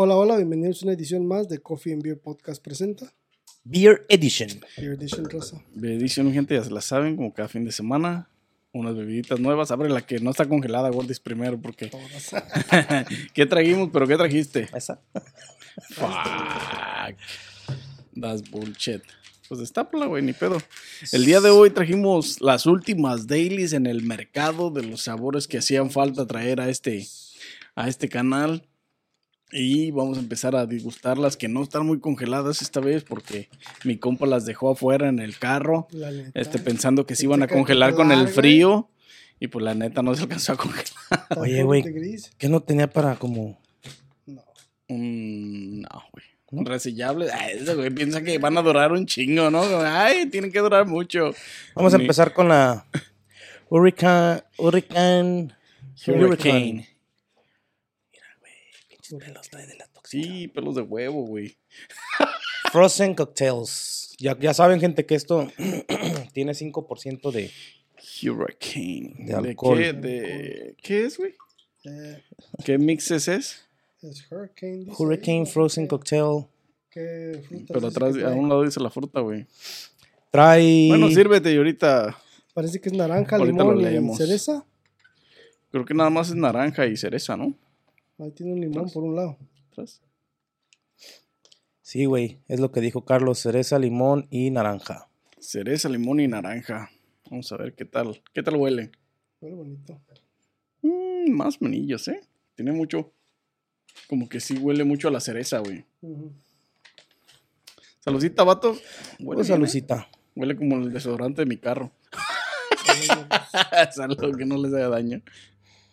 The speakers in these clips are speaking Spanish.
Hola, hola, bienvenidos a una edición más de Coffee and Beer Podcast presenta. Beer Edition. Beer Edition Rosa. Edición, gente, ya se la saben, como cada fin de semana. Unas bebiditas nuevas. Abre la que no está congelada, Gordis, primero, porque. Todas. ¿Qué trajimos? ¿Pero qué trajiste? Esa. Fuck. That's bullshit. Pues destápala, güey, ni pedo. El día de hoy trajimos las últimas dailies en el mercado de los sabores que hacían falta traer a este, a este canal. Y vamos a empezar a disgustarlas que no están muy congeladas esta vez porque mi compa las dejó afuera en el carro. Este, pensando que se iban a congelar con el frío. Y pues la neta no se alcanzó a congelar. Oye, güey. ¿Qué no tenía para como. No. Mm, no, güey. ¿No? Ay, ese güey piensa que van a durar un chingo, ¿no? Ay, tienen que durar mucho. Vamos a empezar con la Hurricane. Hurricane. Hurricane. Pelos trae de la tóxica. Sí, pelos de huevo, güey. Frozen Cocktails. Ya, ya saben, gente, que esto tiene 5% de. Hurricane. De alcohol. qué? ¿De qué es, güey? Eh, ¿Qué mixes es? es Hurricane. dice Hurricane ahí, Frozen Cocktail. ¿Qué frutas Pero atrás, a un lado dice la fruta, güey. Trae. Bueno, sírvete y ahorita Parece que es naranja, Ahorita limón y cereza. creo que nada más es naranja y cereza, ¿no? Ahí tiene un limón por un lado. Atrás. Sí, güey. Es lo que dijo Carlos: cereza, limón y naranja. Cereza, limón y naranja. Vamos a ver qué tal. ¿Qué tal huele? Muy bonito. Mm, más menillos, ¿eh? Tiene mucho. Como que sí huele mucho a la cereza, güey. Ujú. Saludcita, vato. Huele, Pues ¿eh? salucita. huele como el desodorante de mi carro. Salud, que no les haga daño.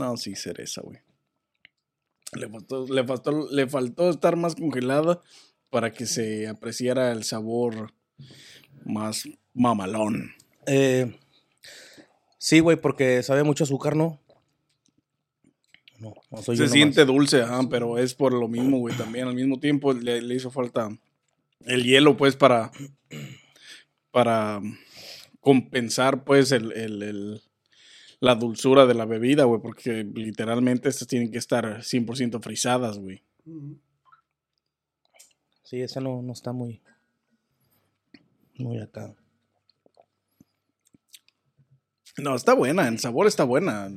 No, sí, cereza, güey. Le faltó, le, faltó, le faltó estar más congelada para que se apreciara el sabor más mamalón. Eh, sí, güey, porque sabe mucho azúcar, ¿no? No, no soy Se siente dulce, ajá, pero es por lo mismo, güey. También al mismo tiempo le, le hizo falta el hielo, pues, para, para compensar, pues, el, el- el- la dulzura de la bebida, güey. Porque literalmente estas tienen que estar 100% frisadas, güey. Sí, esa no, no está muy. Muy acá. No, está buena, el sabor está buena.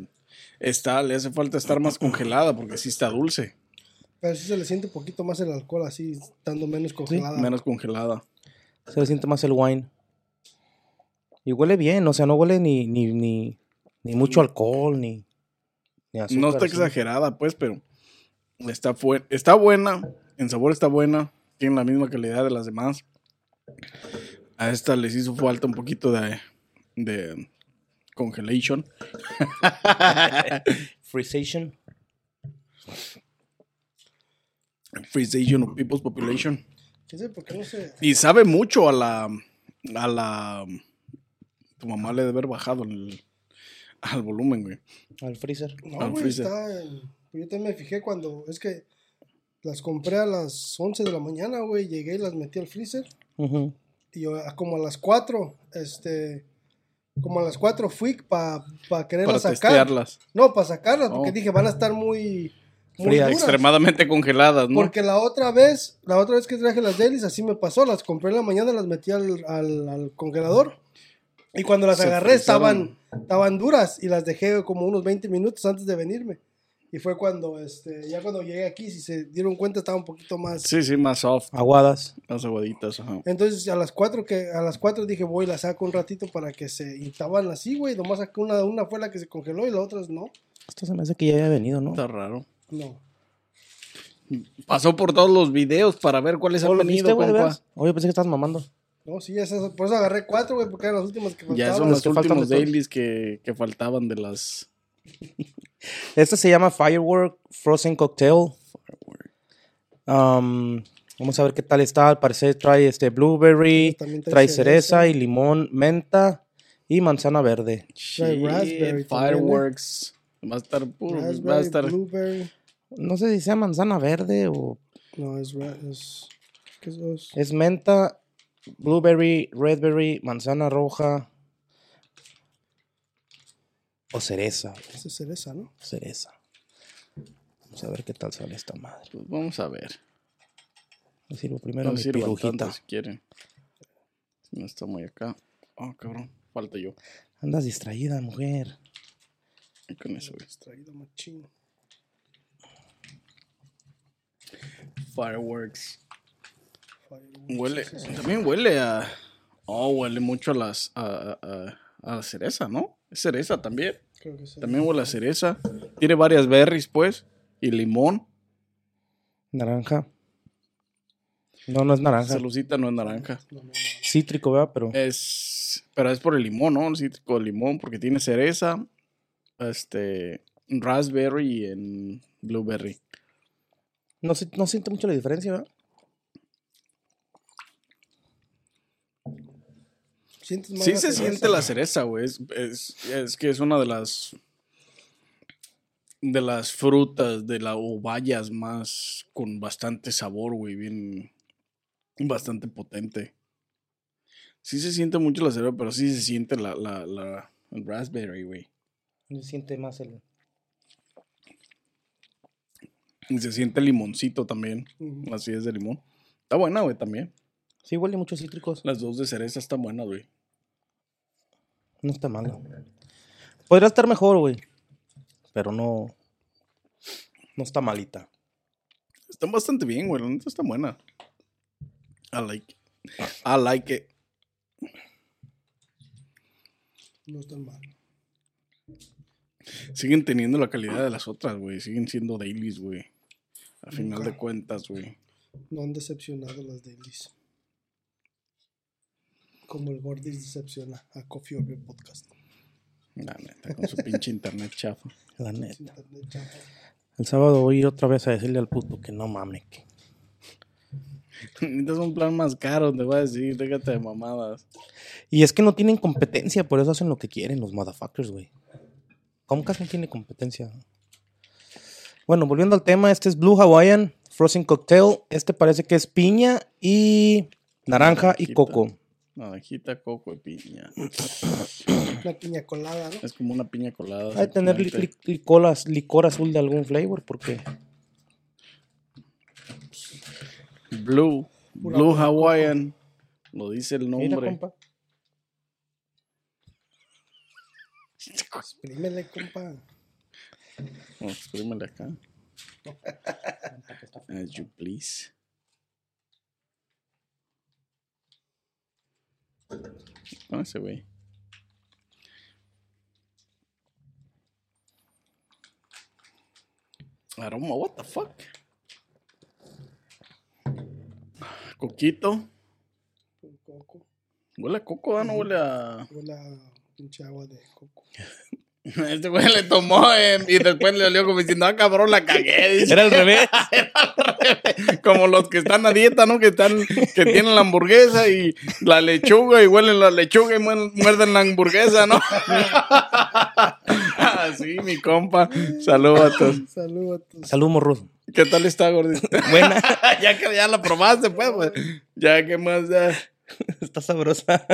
Está, le hace falta estar más congelada porque sí está dulce, Pero sí se le siente un poquito más el alcohol así, estando menos congelada. menos congelada. Se le siente más el wine. Y huele bien, o sea, no huele ni, ni, ni, ni mucho alcohol, ni, ni azúcar. no está así. exagerada, pues, pero está, fue- está buena, en sabor está buena, tiene la misma calidad de las demás. A esta les hizo falta un poquito de, de congelation. Freezation. Freezation of People's Population. ¿Quién sabe por qué no sé? Y sabe mucho a la. A la. Tu mamá le debe haber bajado el, al volumen, güey. Al freezer. No, Al güey, freezer. está en- Yo también me fijé cuando... Es que las compré a las 11 de la mañana, güey. Llegué y las metí al freezer. Y yo, a- como a las 4, este... Como a las 4 fui para pa quererlas Para sacar. testearlas. No, para sacarlas, porque Oh. dije, van a estar muy... Muy duras. Extremadamente congeladas, ¿no? Porque la otra vez, la otra vez que traje las dailies, así me pasó. Las compré en la mañana, las metí al, al- al congelador. Y cuando las Se agarré, estaban, estaban duras. Y las dejé como unos 20 minutos antes de venirme. Y fue cuando, este, ya cuando llegué aquí, si se dieron cuenta, estaba un poquito más. Sí, sí, más soft, Aguadas. más aguaditas. Ajá. Entonces a las 4 que a las 4 dije, voy, la saco un ratito para que se. Y estaban así, güey. Nomás saqué una, una fue la que se congeló y la otra no. Esto se me hace que ya había venido, ¿no? Está raro. No. Pasó por todos los videos para ver cuáles ¿Oh, han venido, compa. Oye, pensé que estabas mamando. No, sí, esas, por eso agarré cuatro, güey, porque eran las últimas que Ya faltaban. son los que faltan últimos dailies que, que faltaban de las. Este se llama Firework Frozen Cocktail. Um, vamos a ver qué tal está. Al parecer trae este blueberry, También trae trae cereza cereza. y limón, menta y manzana verde. Trae Shit, raspberry también, ¿eh? Fireworks. Va a estar puro. va a estar. blueberry. No sé si sea manzana verde o No, es, es, ¿qué es eso? es menta, blueberry, redberry, manzana roja o cereza. Esa es cereza, ¿no? Cereza. Vamos a ver qué tal sale esta madre. Pues vamos a ver. Le sirvo primero No mi pirujita. tanto si quieren. Si no está muy acá. Oh, cabrón. Falta yo. Andas distraída, mujer. Y con eso, güey. Extraído machín. Fireworks. Huele. También huele a. Oh, huele mucho a las. A, a- a- la cereza, ¿no? Es cereza también. Creo que sí. También huele a cereza. Tiene varias berries, pues. Y limón. Naranja. No, no es naranja. Salucita no es naranja. Cítrico, ¿verdad? Pero Es. Pero es por el limón, ¿no? El cítrico de limón, porque tiene cereza. Este. Raspberry y en blueberry. no, se- no siente mucho la diferencia, ¿verdad? ¿Sientes más Sí la se cereza? siente la cereza, güey. Es, es- es que es una de las. De las frutas, de las o bayas más. con bastante sabor, güey. Bien. Bastante potente. Sí se siente mucho la cereza, pero sí se siente la, la, la el raspberry, güey. Se siente más el... Y se siente el limoncito también. Las es de limón. Está buena, güey, también. Sí, huele mucho cítricos. Las dos de cereza están buenas, güey. No está malo. Podría estar mejor, güey. Pero no... No está malita. Están bastante bien, güey. La neta está buena. I like it. I like it. No es tan mal. Siguen teniendo la calidad de las otras, güey. Siguen siendo dailies, güey. A final de cuentas, güey. No han decepcionado las dailies. Como el Gordis decepciona a Coffee Over Podcast. La neta, con su pinche internet chafa. La neta. Chafa. El sábado voy a ir otra vez a decirle al puto que no mames. que- Necesitas un plan más caro, te voy a decir. Déjate de mamadas. Y es que no tienen competencia, por eso hacen lo que quieren los motherfuckers, güey. Comcast no tiene competencia. Bueno, volviendo al tema, este es Blue Hawaiian Frozen Cocktail. Este parece que es piña y naranja y coco. Naranjita, coco y piña. Una piña colada, ¿no? Es como una piña colada. Hay que tener li- exactamente. li- licolas- licor azul de algún flavor, porque Blue. Pura Blue. Hawaiian. Lo dice el Mira, nombre. compa. Exprímele, compa. Exprímele acá. As you please. Con ese güey. Aroma, what the fuck? Coquito. Coco. Huele a coco, ¿ah? no huele a. Huele a pinche agua de coco. Este güey le tomó eh, y después le olió como diciendo, ah, cabrón, la cagué. dice. Era al revés. Como los que están a dieta, ¿no? Que están, que tienen la hamburguesa y la lechuga y huelen la lechuga y muer- muerden la hamburguesa, ¿no? Así, mi compa. Saludos a todos. Saludos a todos. Salud, morros. ¿Qué tal está, gordito? Buena. ya que ya la probaste, pues, pues. Ya, ¿qué más? Ya. Está sabrosa.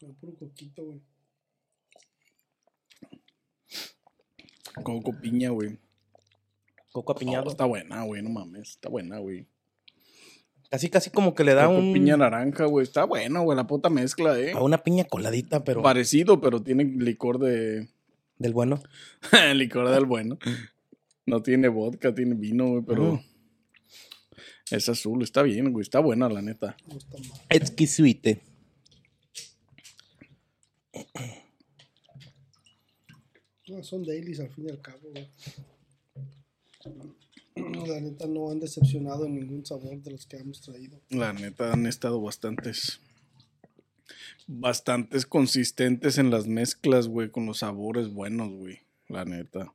Con puro coquito, güey. Coco piña, güey. Coco apiñado. Oh, está buena, güey, no mames. Está buena, güey. Casi, casi como que le da Coco un... piña naranja, güey. Está buena, güey, la puta mezcla, eh. A una piña coladita, pero Parecido, pero tiene licor de. del bueno. licor del bueno. No tiene vodka, tiene vino, güey, pero. Ujú. Es azul, está bien, güey. Está buena, la neta. Exquisite. No, son dailies al fin y al cabo, güey. la neta no han decepcionado en ningún sabor de los que hemos traído. La neta han estado bastantes. Bastantes consistentes en las mezclas, güey, con los sabores buenos, güey. La neta.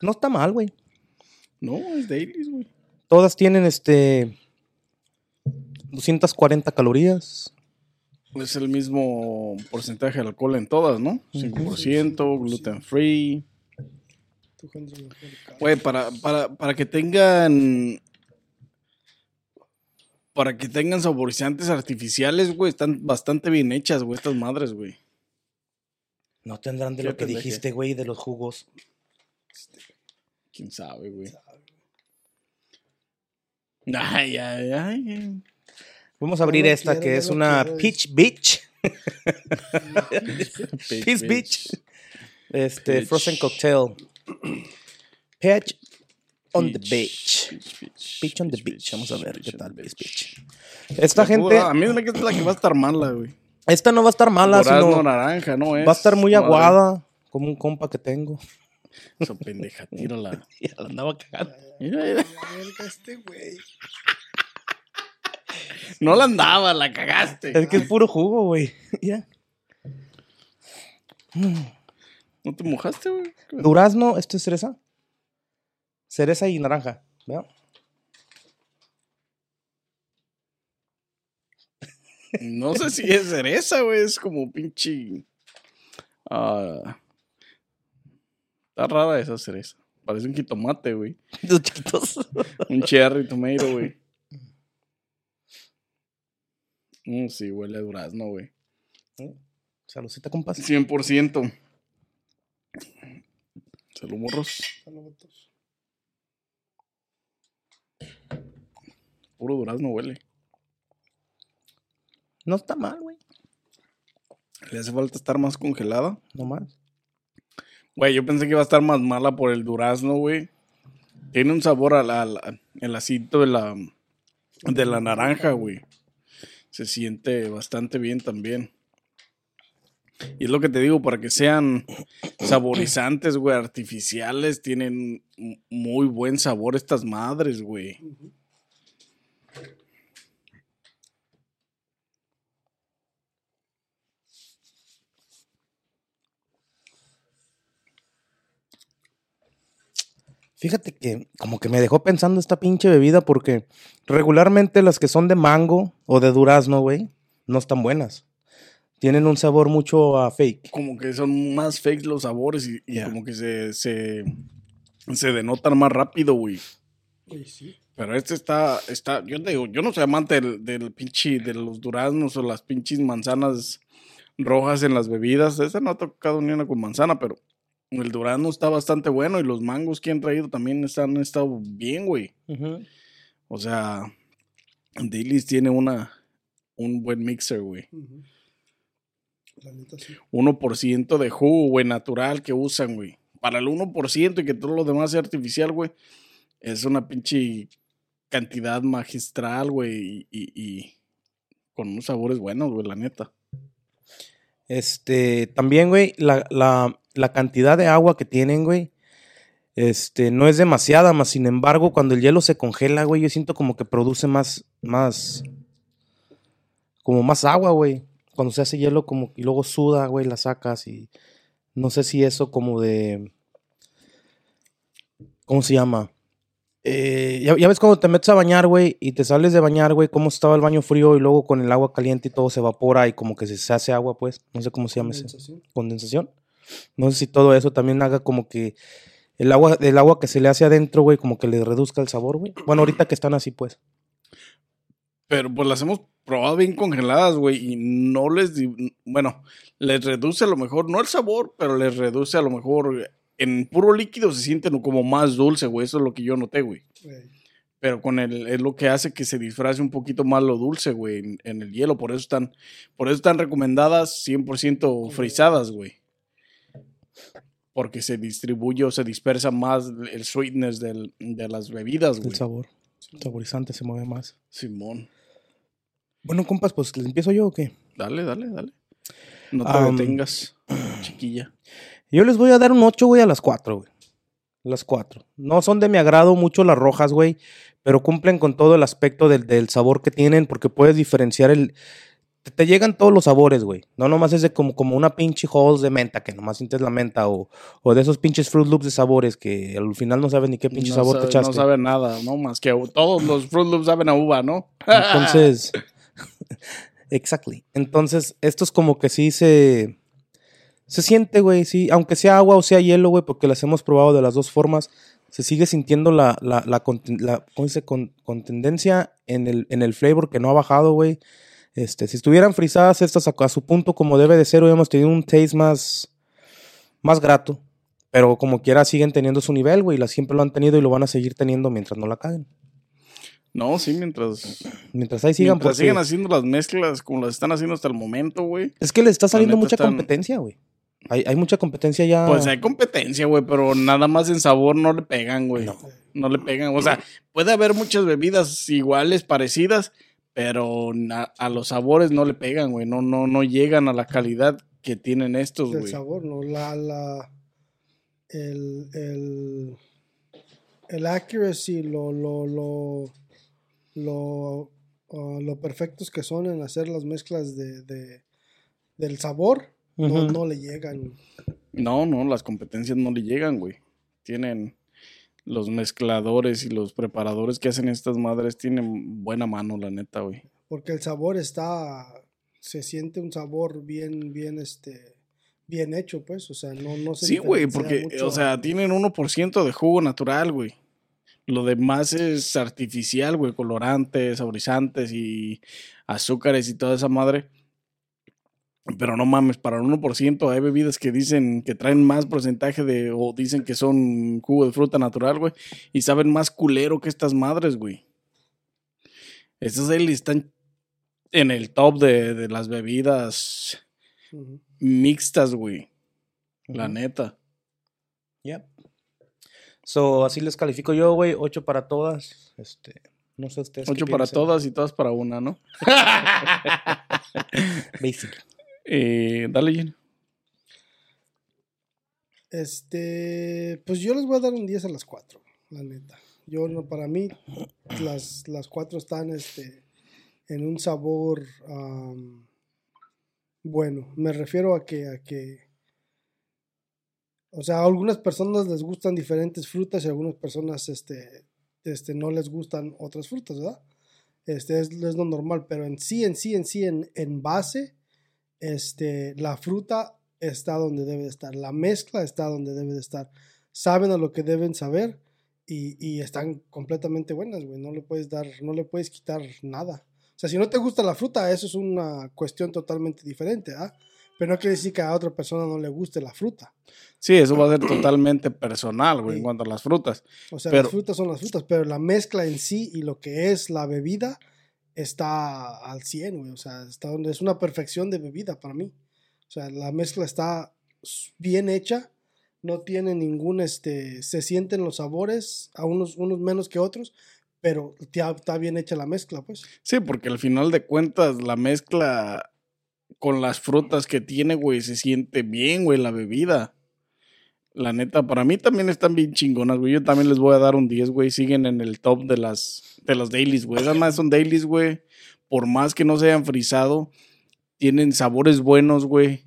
No está mal, güey. No, es Dailies, güey. Todas tienen este 240 calorías. Es el mismo porcentaje de alcohol en todas, ¿no? 5%, gluten free. Güey, para, para, para que tengan. Para que tengan saborizantes artificiales, güey, están bastante bien hechas, güey, estas madres, güey. No tendrán de lo que dijiste, güey, de los jugos. Quién sabe, güey. Ay, ay, ay. Vamos a abrir esta quiero, que es una quiero. Peach Beach. Peach Peach Beach. Este, Peach. Frozen Cocktail. Peach on the Peach, beach. peach, peach, Peach on the peach, beach. Vamos a ver peach qué tal es beach. Peach. Esta gente, A mí me que es la que va a estar mala, güey. esta no va a estar mala, Durazno sino naranja, ¿no es? va a estar muy Madre, aguada, como un compa que tengo. Esa pendeja, tírala. Ya la andaba cagando. Mira, mira. Este güey. No la andaba, la cagaste. Es que es puro jugo, güey. Mira. ¿No te mojaste, güey? Durazno, esto es cereza. Cereza y naranja. ¿vea? No sé si es cereza, güey. Es como pinche. Ah. está rara esa cereza. Parece un jitomate, güey. Los chiquitos. Un cherry tomato, güey. Mm, sí, huele a durazno, güey. Saludcita, compas. 100%. Salud, morros. Saludos. Puro durazno huele. No está mal, güey. Le hace falta estar más congelada. No más. Güey, yo pensé que iba a estar más mala por el durazno, güey. Tiene un sabor al, al- el acito de la, de la naranja, güey. Se siente bastante bien también. Y es lo que te digo, para que sean saborizantes, güey, artificiales, tienen muy buen sabor estas madres, güey. Fíjate que como que me dejó pensando esta pinche bebida porque regularmente las que son de mango o de durazno, güey, no están buenas. Tienen un sabor mucho a fake. Como que son más fakes los sabores y, como que se, se, se denotan más rápido, güey. Oye, sí. Pero este está, está, yo te digo, yo no soy amante del, del pinche, de los duraznos o las pinches manzanas rojas en las bebidas. Esa no ha tocado ni una con manzana, pero el durazno está bastante bueno y los mangos que han traído también están, han estado bien, güey. O sea, Daily's tiene una, un buen mixer, güey. Ujú. La neta sí. 1% de jugo, güey, natural que usan, güey. Para el 1% y que todo lo demás sea artificial, güey, es una pinche cantidad magistral, güey, y, y- y con unos sabores buenos, güey, la neta. Este, también, güey, la, la, la cantidad de agua que tienen, güey, este, no es demasiada, más sin embargo, cuando el hielo se congela, güey, yo siento como que produce más, más, como más agua, güey. Cuando se hace hielo, como, y luego suda, güey, la sacas y no sé si eso como de, ¿cómo se llama? Eh, ya, ya ves cuando te metes a bañar, güey, y te sales de bañar, güey, cómo estaba el baño frío y luego con el agua caliente y todo se evapora y como que se, hace agua, pues. No sé cómo se llama ese. Condensación. No sé si todo eso también haga como que el agua, el agua que se le hace adentro, güey, como que le reduzca el sabor, güey. Bueno, ahorita que están así, pues. Pero pues las hemos probado bien congeladas, güey, y no les, di- bueno, les reduce a lo mejor, no el sabor, pero les reduce a lo mejor, en puro líquido se sienten como más dulce, güey, eso es lo que yo noté, güey. Güey. Pero con el, es lo que hace que se disfrace un poquito más lo dulce, güey, en, en el hielo. Por eso están, por eso están recomendadas 100% frisadas, güey. Porque se distribuye o se dispersa más el sweetness del- de las bebidas, El güey. sabor. El saborizante se mueve más. Simón. Bueno, compas, pues ¿les empiezo yo o qué? Dale, dale, dale. No te detengas, chiquilla. Yo les voy a dar un 8, güey, a las 4, güey. Las cuatro. No son de mi agrado mucho las rojas, güey, pero cumplen con todo el aspecto del, del sabor que tienen porque puedes diferenciar el... Te, te llegan todos los sabores, güey. No nomás es de como, como una pinche halls de menta, que nomás sientes la menta, o, o de esos pinches Fruit Loops de sabores que al final no sabes ni qué pinche no sabor sabe, te echaste. No sabe nada, ¿no? Más que todos los Fruit Loops saben a uva, ¿no? Entonces, exactly. Entonces, esto es como que sí se, se siente, güey, sí, aunque sea agua o sea hielo, güey, porque las hemos probado de las dos formas, se sigue sintiendo la, la, la, la- ¿cómo dice? Con, contendencia en el, en el flavor que no ha bajado, güey. Este, si estuvieran frisadas estas a, a su punto como debe de ser, hubiéramos tenido un taste más, más grato. Pero como quiera siguen teniendo su nivel, güey, la siempre lo han tenido y lo van a seguir teniendo mientras no la caguen. No, sí, mientras, Mientras ahí sigan, mientras porque- sigan haciendo las mezclas como las están haciendo hasta el momento, güey. Es que le está saliendo mucha están- competencia, güey. Hay, hay mucha competencia ya. Pues hay competencia, güey, pero nada más en sabor no le pegan, güey. No. No. le pegan. O sea, puede haber muchas bebidas iguales, parecidas, pero a los sabores no le pegan, güey. No, no, no llegan a la calidad que tienen estos, del güey. sabor, ¿no? La, la, el, el, el accuracy, lo, lo, lo, lo, ah, lo perfectos que son en hacer las mezclas de, de- del sabor, no, no le llegan. No, no, las competencias no le llegan, güey. Tienen los mezcladores y los preparadores que hacen estas madres tienen buena mano, la neta, güey. Porque el sabor está, se siente un sabor bien, bien, este, bien hecho, pues, o sea, no, no se Sí, güey, porque, mucho o sea, tienen 1% de jugo natural, güey. Lo demás es artificial, güey, colorantes, saborizantes y azúcares y toda esa madre. Pero no mames, para el 1% hay bebidas que dicen que traen más porcentaje de, o dicen que son jugo de fruta natural, güey, y saben más culero que estas madres, güey. Estas Daily están en el top de, de las bebidas mixtas, güey. La neta. Yep. So, así les califico yo, güey. Ocho para todas. Este, no sé ustedes. Ocho para piensen. todas y todas para una, ¿no? Basic. Eh, dale, Jenny. Este, pues yo les voy a dar un 10 a las 4, la neta. Yo no, para mí, las, las cuatro están este, en un sabor bueno. Me refiero a que, a que, o sea, a algunas personas les gustan diferentes frutas y a algunas personas este, este, no les gustan otras frutas, ¿verdad? Este es, es lo normal, pero en sí, en sí, en sí, en, en base, este, la fruta está donde debe de estar, la mezcla está donde debe de estar. Saben a lo que deben saber y, y están completamente buenas, güey. No le puedes dar, no le puedes quitar nada. O sea, si no te gusta la fruta, eso es una cuestión totalmente diferente, ¿ah? Pero no quiere decir que a otra persona no le guste la fruta. Sí, eso va a ser totalmente personal, güey, Sí. en cuanto a las frutas. O sea, Pero- las frutas son las frutas, pero la mezcla en sí y lo que es la bebida está al 100, güey. O sea, está donde es una perfección de bebida para mí. O sea, la mezcla está bien hecha, no tiene ningún, este, se sienten los sabores, a unos, unos menos que otros, pero ya está bien hecha la mezcla, pues. Sí, porque al final de cuentas la mezcla con las frutas que tiene, güey, se siente bien, güey, la bebida. La neta, para mí también están bien chingonas, güey. Yo también les voy a dar un 10, güey. Siguen en el top de las, de las dailies, güey. Esas más son dailies, güey. Por más que no se hayan frisado, tienen sabores buenos, güey.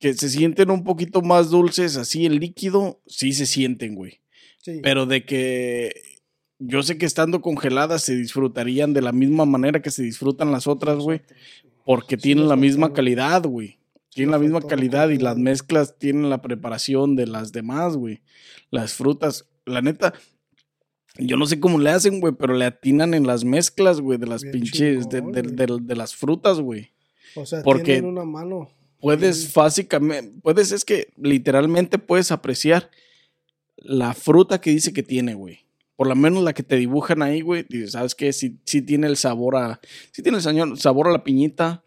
Que se sienten un poquito más dulces, así el líquido, sí se sienten, güey. Sí. Pero de que yo sé que estando congeladas se disfrutarían de la misma manera que se disfrutan las otras, güey. Porque Sí, tienen la misma calidad, güey. Tienen la misma calidad y las mezclas tienen la preparación de las demás, güey. Las frutas, la neta, yo no sé cómo le hacen, güey, pero le atinan en las mezclas, güey, de las Bien pinches, de, chingón, de- de- de las frutas, güey. o sea, porque- tienen una mano. Puedes básicamente, puedes, es que literalmente puedes apreciar la fruta que dice que tiene, güey. Por lo menos la que te dibujan ahí, güey. Dices, ¿sabes qué? Sí, sí tiene el sabor a. Sí tiene el sabor a la piñita.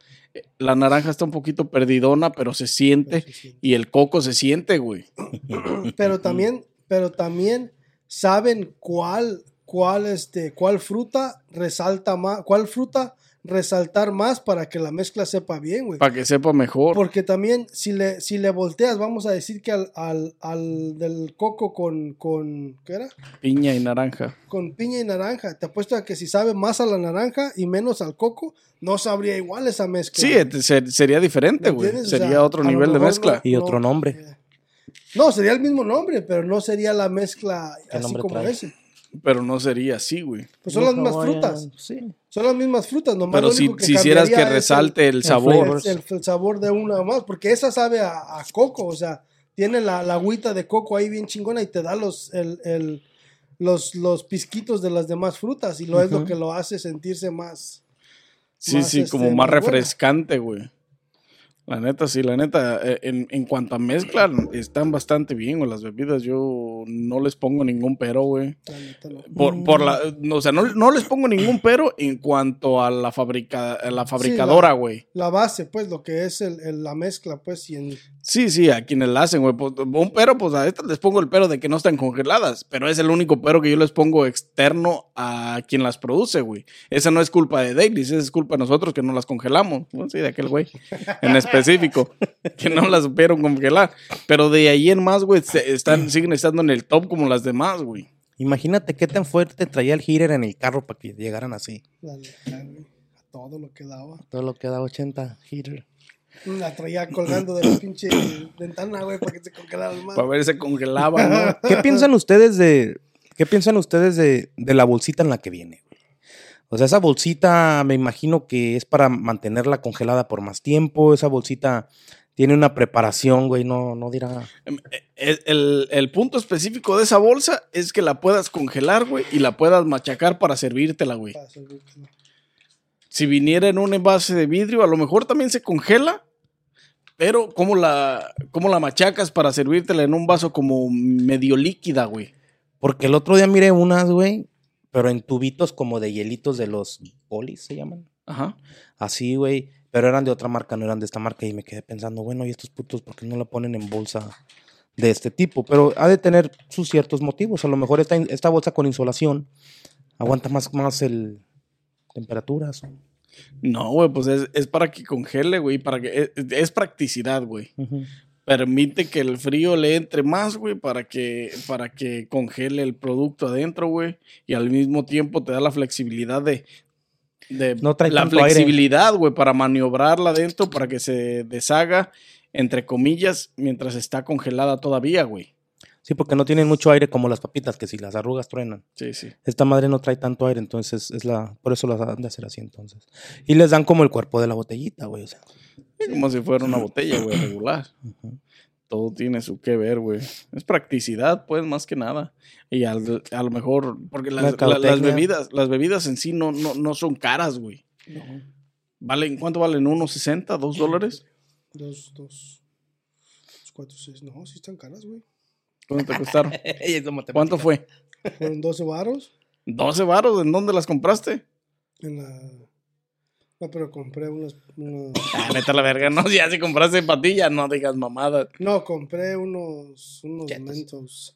La naranja está un poquito perdidona, pero se siente. Y el coco se siente, güey. pero también, pero también saben cuál, cuál, este, cuál fruta resalta más, cuál fruta resaltar más para que la mezcla sepa bien, güey. Para que sepa mejor. Porque también, si le, si le volteas, vamos a decir que al, al, al del coco con, con, ¿qué era? Piña y naranja. Con piña y naranja. Te apuesto a que si sabe más a la naranja y menos al coco, no sabría igual esa mezcla. Sí, ser- sería diferente, ¿Me güey. O Sería sea, otro nivel de mezcla. no- Y otro nombre. eh, No, sería el mismo nombre, pero no sería la mezcla ¿Qué así como trae? ese. Pero no sería así, güey. Pues son las mismas frutas. Sí. Son las mismas frutas, nomás Pero lo si, único que si hicieras que resalte el, sabor. flavor. el, el sabor de una más, porque esa sabe a, a coco, o sea, tiene la, la agüita de coco ahí bien chingona y te da los, el, el- los, los pizquitos de las demás frutas y lo es lo que lo hace sentirse más. Sí, más, sí, este, como más más refrescante, güey. La neta, sí, la neta, eh, en, en cuanto a mezcla, están bastante bien, güey. Las bebidas, yo no les pongo ningún pero, güey. La neta, no. Por, por la, no, o sea, no, no les pongo ningún pero en cuanto a la, fabrica, a la fabricadora, güey. La base, pues, lo que es el, el- la mezcla, pues, y en, Sí, sí, a quienes la hacen, güey. Pues, un pero, pues a estas les pongo el pero de que no están congeladas. Pero es el único pero que yo les pongo externo a quien las produce, güey. Esa no es culpa de Dailies, esa es culpa de nosotros que no las congelamos. Bueno, sí, de aquel güey en específico, que no las supieron congelar. Pero de ahí en más, güey, se- están, siguen estando en el top como las demás, güey. Imagínate qué tan fuerte traía el heater en el carro para que llegaran así. la güey, a todo lo que daba. Todo lo que da 80 heater. La traía colgando de la pinche ventana, güey, para que se congelara más. Para ver si se congelaba, ¿no? ¿Qué piensan ustedes de qué piensan ustedes de, de la bolsita en la que viene? O sea, esa bolsita me imagino que es para mantenerla congelada por más tiempo. Esa bolsita tiene una preparación, güey, no, no dirá. El, el- el punto específico de esa bolsa es que la puedas congelar, güey, y la puedas machacar para servírtela, güey. Para. Si viniera en un envase de vidrio, a lo mejor también se congela, pero ¿cómo la, cómo la machacas para servírtela en un vaso como medio líquida, güey? Porque el otro día miré unas, güey, pero en tubitos como de hielitos de los bolis, se llaman. Ajá. Así, güey. Pero eran de otra marca, no eran de esta marca. Y me quedé pensando, bueno, ¿y estos putos por qué no la ponen en bolsa de este tipo? Pero ha de tener sus ciertos motivos. A lo mejor esta, esta bolsa con insolación aguanta más, más el temperaturas. No, güey, pues es, es para que congele, güey, para que es, es practicidad, güey. Ujú. Permite que el frío le entre más, güey, para que, para que congele el producto adentro, güey. Y al mismo tiempo te da la flexibilidad de. de No trae la flexibilidad, güey, para maniobrarla adentro, para que se deshaga, entre comillas, mientras está congelada todavía, güey. Sí, porque no tienen mucho aire como las papitas, que si las arrugas truenan. Sí, sí. Esta madre no trae tanto aire, entonces es la, por eso las han de hacer así entonces. Y les dan como el cuerpo de la botellita, güey. O sea, Como si fuera una botella, güey, regular. Todo tiene su que ver, güey. Es practicidad, pues, más que nada. Y al- a lo mejor, porque las, la- las Mercadotecnia. bebidas, las bebidas en sí no, no, no son caras, güey. ¿Valen, ¿Cuánto valen? ¿1.60? ¿2 dólares? Dos, dos, dos, cuatro, seis. No, sí están caras, güey. ¿Cuánto te costaron? ¿Cuánto fue? Fueron 12 varos. ¿12 varos? ¿En dónde las compraste? En la. No, pero compré unos. unos- Ah, neta la verga, no, ya si compraste patillas, no digas mamadas. No, compré unos. Unos Chetos. mentos.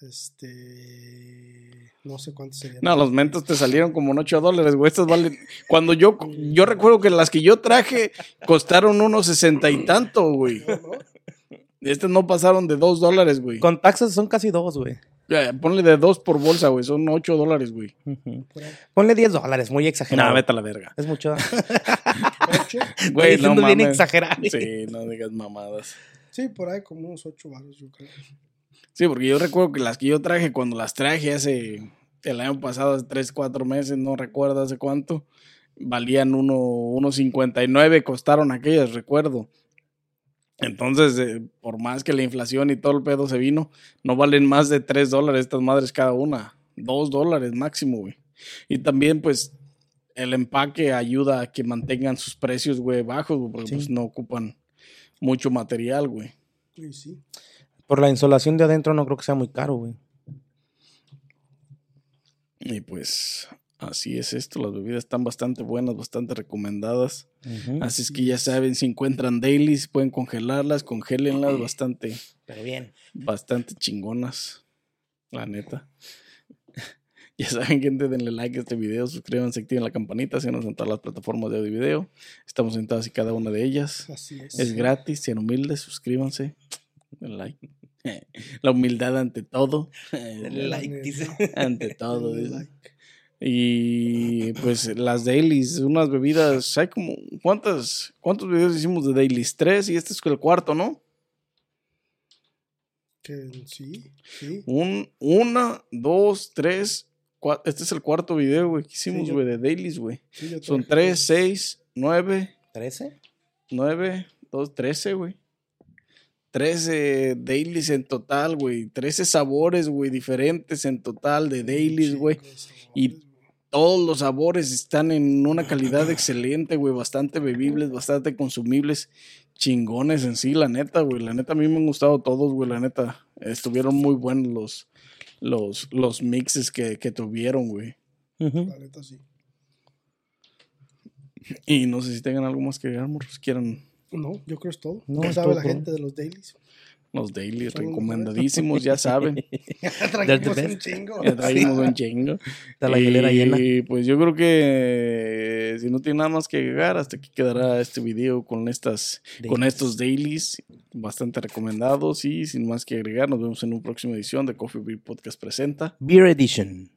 Este. No sé cuántos serían. No, los mentos te salieron como en 8 dólares, güey. Estas valen. Cuando yo, yo recuerdo que las que yo traje costaron unos 60 y tanto, güey. Estas no pasaron de 2 dólares, güey. Con taxas son casi dos, güey. Ya, Ponle de 2 por bolsa, güey. Son 8 dólares, güey. Ponle 10 dólares, muy exagerado. Nah, vete a la verga. Es mucho. Ocho. Güey, no siendo bien mames. exagerado. Sí, no digas mamadas. Sí, por ahí como unos 8 varos, yo creo. Sí, porque yo recuerdo que las que yo traje, cuando las traje hace el año pasado, hace 3, 4 meses, no recuerdo hace cuánto, valían uno, unos 59, costaron aquellas, recuerdo. Entonces, eh, por más que la inflación y todo el pedo se vino, no valen más de 3 dólares estas madres cada una. 2 dólares máximo, güey. Y también, pues, el empaque ayuda a que mantengan sus precios, güey, bajos, güey, porque Sí. pues no ocupan mucho material, güey. Sí, sí. Por la insolación de adentro no creo que sea muy caro, güey. Y pues así es esto, las bebidas están bastante buenas, bastante recomendadas. Así es que ya saben, si encuentran dailies, pueden congelarlas, congélenlas bastante, Pero bien. bastante chingonas, la neta. Ya saben, gente, denle like a este video, suscríbanse, activen la campanita, síganos en todas las plataformas de audio y video. Estamos en todas y cada una de ellas. Así es. Es gratis, sean humildes, suscríbanse. Den like. La humildad ante todo. like, dice. Ante todo. Denle dice. Y pues las dailies, unas bebidas, hay como, ¿cuántas, ¿cuántos videos hicimos de dailies? Tres y este es el cuarto, ¿no? Que sí, sí. Un, una, dos, tres, este es el cuarto video, güey, que hicimos, Sí, güey, de dailies, güey. sí, Son tres, seis, nueve, ¿13? nueve, dos, trece, güey. Trece dailies en total, güey. Trece sabores, güey, diferentes en total de dailies, güey. Y todos los sabores están en una calidad excelente, güey. Bastante bebibles, bastante consumibles. Chingones en sí, la neta, güey. La neta, a mí me han gustado todos, güey. La neta, estuvieron muy buenos los, los, los mixes que, que tuvieron, güey. La neta sí. Y no sé si tengan algo más que agregar, morros. Quieran No, yo creo que es todo. No, sabe todo la gente de los dailies. los dailies Son recomendadísimos, ya saben. Trajimos best. un chingo. Ya traímos un chingo. Está la hielera llena. Y pues yo creo que eh, si no tiene nada más que agregar, hasta aquí quedará este video con estas, con Dailies. estos dailies bastante recomendados. Y sin más que agregar, nos vemos en una próxima edición de Coffee Beer Podcast Presenta. Beer Edition.